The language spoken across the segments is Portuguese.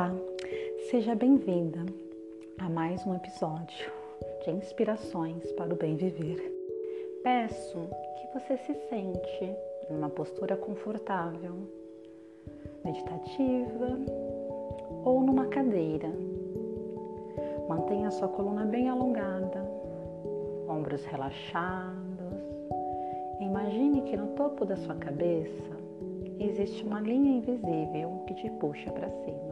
Olá, seja bem-vinda a mais um episódio de Inspirações para o Bem Viver. Peço que você se sente numa postura confortável, meditativa ou numa cadeira. Mantenha sua coluna bem alongada, ombros relaxados. Imagine que no topo da sua cabeça existe uma linha invisível que te puxa para cima.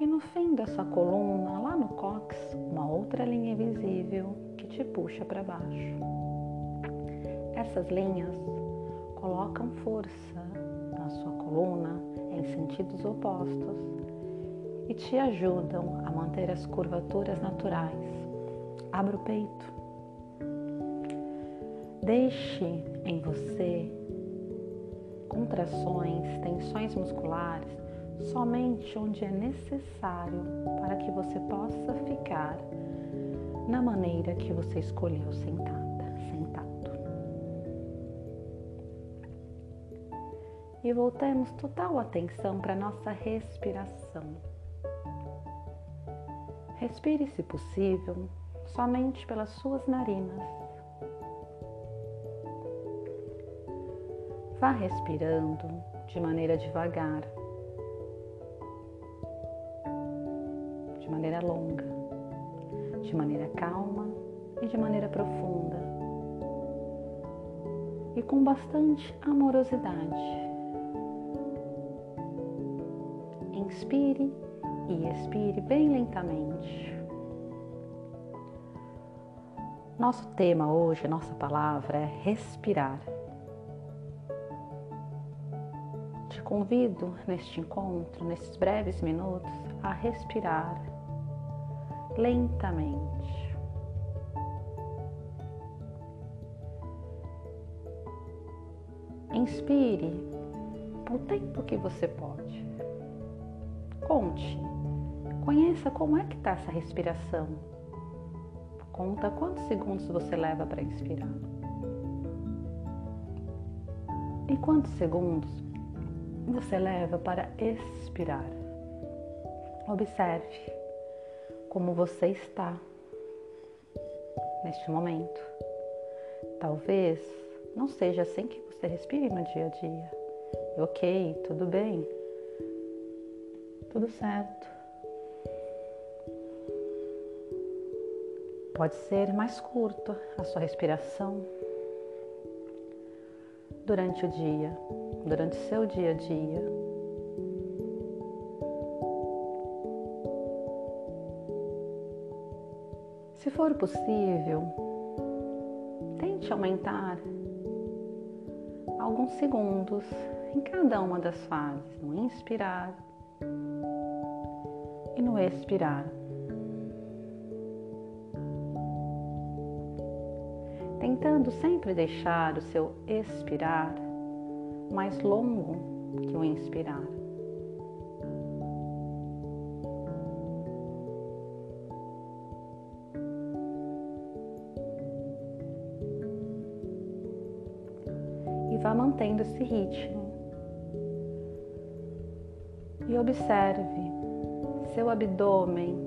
E no fim dessa coluna, lá no cox, uma outra linha invisível que te puxa para baixo. Essas linhas colocam força na sua coluna em sentidos opostos e te ajudam a manter as curvaturas naturais. Abra o peito. Deixe em você contrações, tensões musculares somente onde é necessário para que você possa ficar na maneira que você escolheu sentada, sentado. E voltemos total atenção para nossa respiração. Respire, se possível, somente pelas suas narinas Vá respirando de maneira devagar, de maneira longa, de maneira calma e de maneira profunda e com bastante amorosidade. Inspire e expire bem lentamente. Nosso tema hoje, nossa palavra é respirar. convido neste encontro, nesses breves minutos, a respirar lentamente. Inspire o tempo que você pode. Conte, conheça como é que está essa respiração. Conta quantos segundos você leva para inspirar. E quantos segundos você leva para expirar. Observe como você está neste momento. Talvez não seja assim que você respire no dia a dia. Ok, tudo bem, tudo certo. Pode ser mais curta a sua respiração durante o dia, durante seu dia a dia. Se for possível, tente aumentar alguns segundos em cada uma das fases, no inspirar e no expirar. tentando sempre deixar o seu expirar mais longo que o inspirar. Vá mantendo esse ritmo. E observe seu abdômen,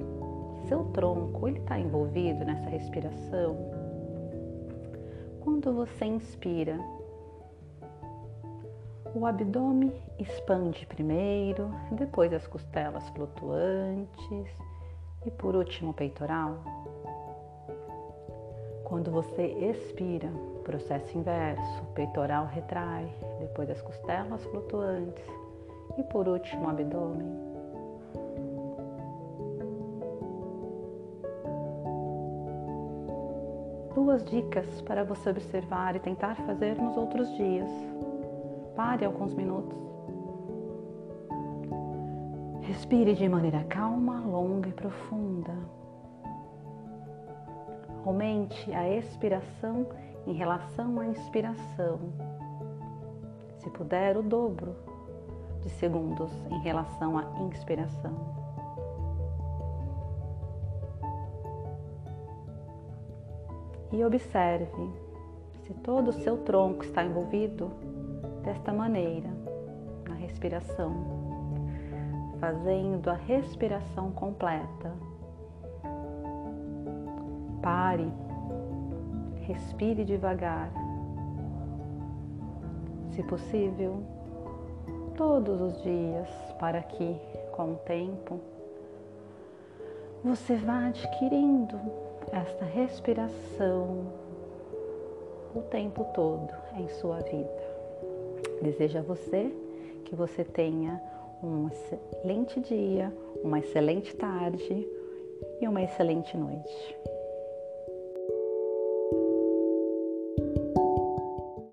seu tronco, ele está envolvido nessa respiração? Quando você inspira, o abdômen expande primeiro, depois as costelas flutuantes e por último o peitoral. Quando você expira, processo inverso, peitoral retrai, depois as costelas flutuantes e por último o abdômen. duas dicas para você observar e tentar fazer nos outros dias. Pare alguns minutos. Respire de maneira calma, longa e profunda. Aumente a expiração em relação à inspiração. Se puder, o dobro de segundos em relação à inspiração. e observe se todo o seu tronco está envolvido desta maneira na respiração. fazendo a respiração completa. Pare, respire devagar. Se possível, todos os dias, para que, com o tempo, você vá adquirindo esta respiração o tempo todo em sua vida. Desejo a você que você tenha um excelente dia, uma excelente tarde e uma excelente noite.